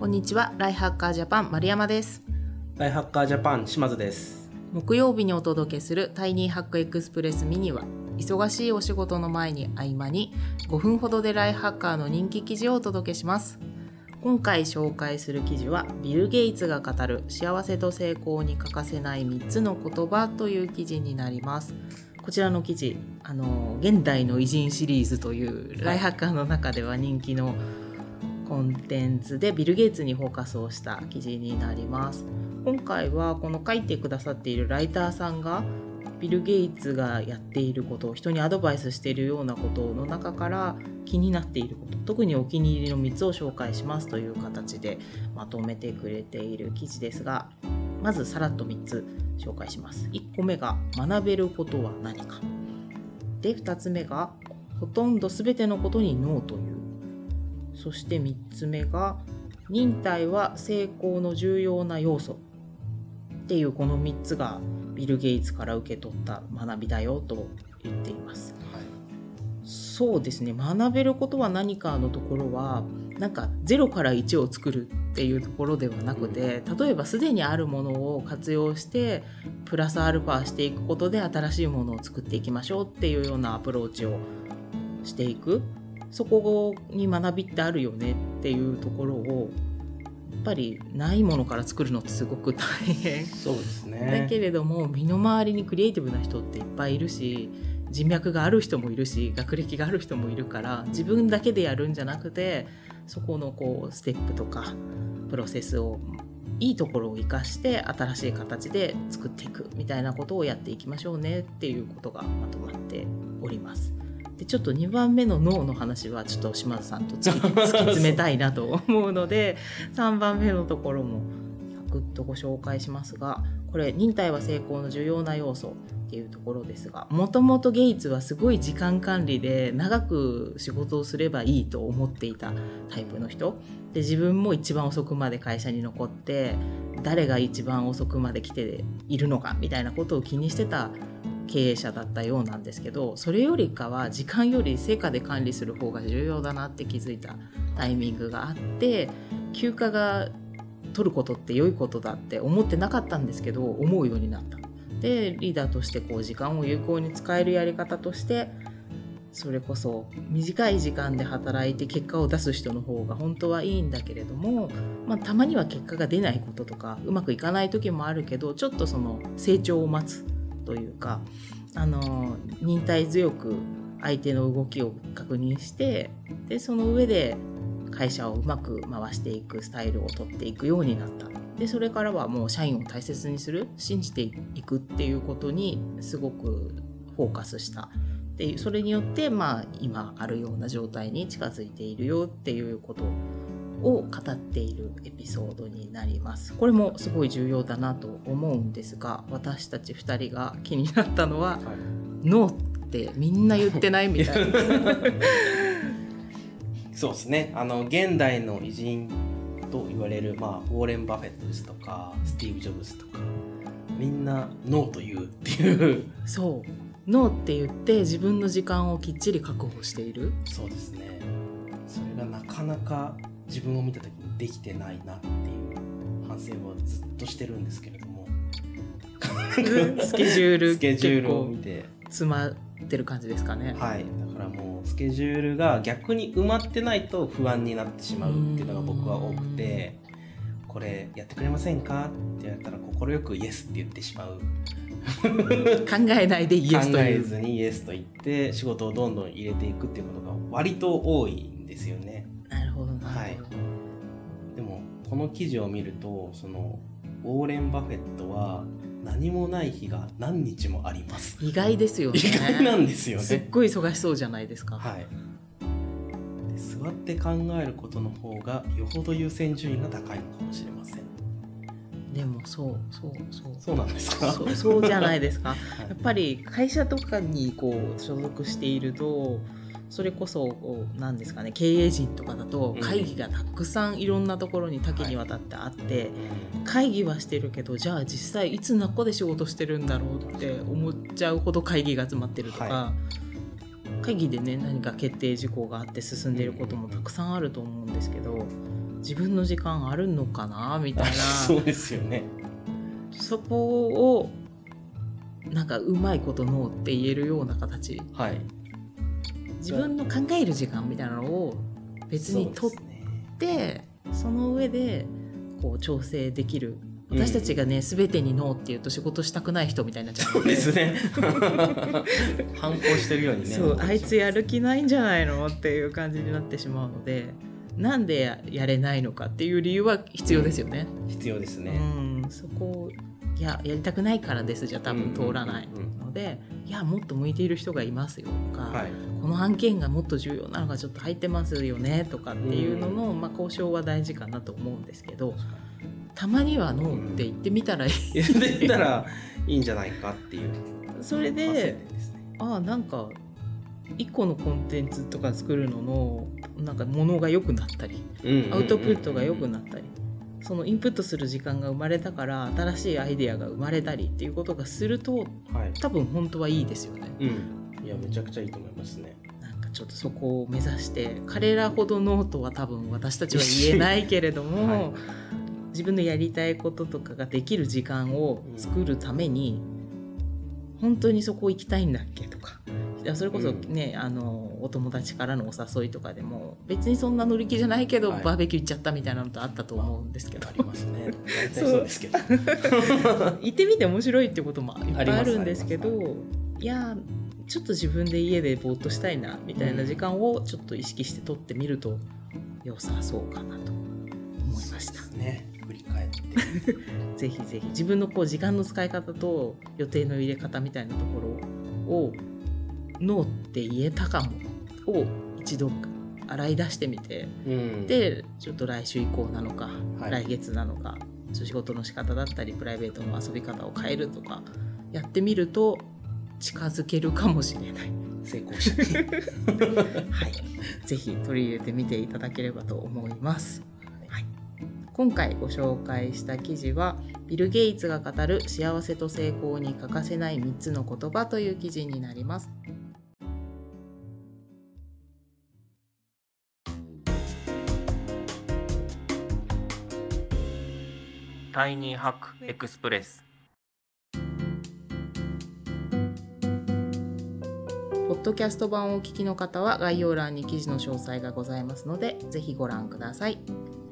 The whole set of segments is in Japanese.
こんにちは、ライハッカージャパン丸山です。ライハッカージャパン島津です。木曜日にお届けするタイニーハックエクスプレスミニは、忙しいお仕事の前に合間に5分ほどでライハッカーの人気記事をお届けします。今回紹介する記事は、ビル・ゲイツが語る幸せと成功に欠かせない3つの言葉という記事になります。こちらの記事、あの、現代の偉人シリーズというライハッカーの中では人気のコンテンツでビル・ゲイツにフォーカスをした記事になります。今回はこの書いてくださっているライターさんがビル・ゲイツがやっていること人にアドバイスしているようなことの中から気になっていること特にお気に入りの3つを紹介しますという形でまとめてくれている記事ですがまずさらっと3つ紹介します。1個目が学べることは何か。で2つ目がほとんど全てのことにノーという。そして3つ目が忍耐は成功の重要な要素っていうこの3つがビル・ゲイツから受け取った学びだよと言っています。はいそうですね学べることは何かのところはなんか0から1を作るっていうところではなくて例えばすでにあるものを活用してプラスアルファしていくことで新しいものを作っていきましょうっていうようなアプローチをしていくそこに学びってあるよねっていうところをやっぱりないものから作るのってすごく大変そうですだね。けれども身の回りにクリエイティブな人っていっぱいいるし人脈がある人もいるし学歴がある人もいるから自分だけでやるんじゃなくてそこのこうステップとかプロセスをいいところを生かして新しい形で作っていくみたいなことをやっていきましょうねっていうことがまとまっております。でちょっと2番目の脳の話はちょっと島津さんと 突き詰めたいなと思うので3番目のところもサクッとご紹介しますがこれ忍耐は成功の重要な要素っていうところですがもともとゲイツはすごい時間管理で長く仕事をすればいいと思っていたタイプの人。で自分も一番遅くまで会社に残って誰が一番遅くまで来ているのかみたいなことを気にしてた経営者だったようなんですけどそれよりかは時間より成果で管理する方が重要だなって気づいたタイミングがあって休暇が取ることって良いことだって思ってなかったんですけど思うようになった。でリーダーとしてこう時間を有効に使えるやり方としてそれこそ短い時間で働いて結果を出す人の方が本当はいいんだけれども、まあ、たまには結果が出ないこととかうまくいかない時もあるけどちょっとその成長を待つというかあの忍耐強く相手の動きを確認してでその上で会社をうまく回していくスタイルを取っていくようになった。でそれからはもう社員を大切にする信じていくっていうことにすごくフォーカスした。っていうそれによってまあ今あるような状態に近づいているよっていうことを語っているエピソードになりますこれもすごい重要だなと思うんですが私たち2人が気になったのははい「ノー」ってみんな言ってないみたいな そうですね。あの現代の偉人と言われるまあウォーレンバフェットですとかスティーブジョブズとかみんなノーと言うっていう。そうノーって言って自分の時間をきっちり確保しているそうですね。それがなかなか自分を見た時にできてないなっていう反省をずっとしてるんですけれども。スケジュール スケジュールを見て。詰まってる感じですかね。はい、だからもうスケジュールが逆に埋まってないと不安になってしまうっていうのが僕は多くて「これやってくれませんか?」って言われたら快く「イエス」って言ってしまう考えないでイエス考えという。ずにイエスと言って仕事をどんどん入れていくっていうことが割と多いんですよねこの記事を見るとそのウォーレン・バフェットは何もない日が何日もあります意外ですよね。意外なんですよねすっごい忙しそうじゃないですか。はい、で座って考えることの方がよほど優先順位が高いのかもしれませんでもそうそうそう。そうなんですか？そうそうじゃないですか。はいやっぱり会社とかにこう所属しているとそれこそこうなんですかね経営陣とかだとうん。会議がたくさんいろんなところに多岐にわたってあって、会議はしてるけどじゃあ実際いつ何個で仕事してるんだろうって思っちゃうほど会議が集まってるとか、は会議でね何か決定事項があって進んでいることもたくさんあると思うんですけど自分の時間あるのかなみたいな。そうですよね。そこをなんかうまいことノーって言えるような形はい自分の考える時間みたいなのを別に取ってその上でこう調整できる。私たちがね、全てにノーって言うと仕事したくない人みたいになっちゃう。そうですね。反抗してるようにねそうあいつやる気ないんじゃないのっていう感じになってしまうのでなんでややれないのかっていう理由は必要ですよね。必要ですうね、ん、そこいややりたくないからですじゃ多分通らないうんうんうんので、いやもっと向いている人がいますよとか、はい。この案件がもっと重要なのがちょっと入ってますよねとかっていうのの、まあ、交渉は大事かなと思うんですけどたまにはノーって言ってみたらいい、言ってたらいいんじゃないかっていう。それでね。ああなんか1個のコンテンツとか作るののなんかものが良くなったりアウトプットが良くなったりそのインプットする時間が生まれたから新しいアイデアが生まれたりっていうことがするとはい。多分本当はいいですよね。うん。いやめちゃくちゃいいと思いますね。なんかちょっとそこを目指して彼らほどノーとは多分私たちは言えないけれども、はい。自分のやりたいこととかができる時間を作るために、本当にそこ行きたいんだっけとかそれこそね、あのお友達からのお誘いとかでも別にそんな乗り気じゃないけど、はい。バーベキュー行っちゃったみたいなのとあったと思うんですけど。ありますね。そう。ですけど。行ってみて面白いってこともいっぱいあるんですけどい。やちょっと自分で家でぼーっとしたいなみたいな時間をちょっと意識して取ってみると良さそうかなと思いました。ね。振り返って。ぜひぜひ。自分のこう時間の使い方と予定の入れ方みたいなところをノーって言えたかも。を一度洗い出してみて。うん。でちょっと来週以降なのか、はい。来月なのか仕事の仕方だったりプライベートの遊び方を変えるとかやってみると近づけるかもしれない。成功したね はい、ぜひ取り入れてみていただければと思います。はい、今回ご紹介した記事はビル・ゲイツが語る幸せと成功に欠かせない3つの言葉という記事になります。タイニーハックエクスプレスポッドキャスト版をお聞きの方は概要欄に記事の詳細がございますのでぜひご覧ください。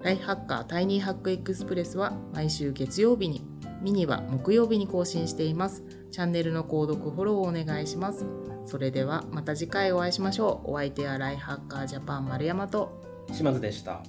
ライフハッカータイニーハックエクスプレスは毎週月曜日にミニは木曜日に更新しています。チャンネルの購読フォローをお願いします。それではまた次回お会いしましょう。お相手はライフハッカージャパン丸山と島津でした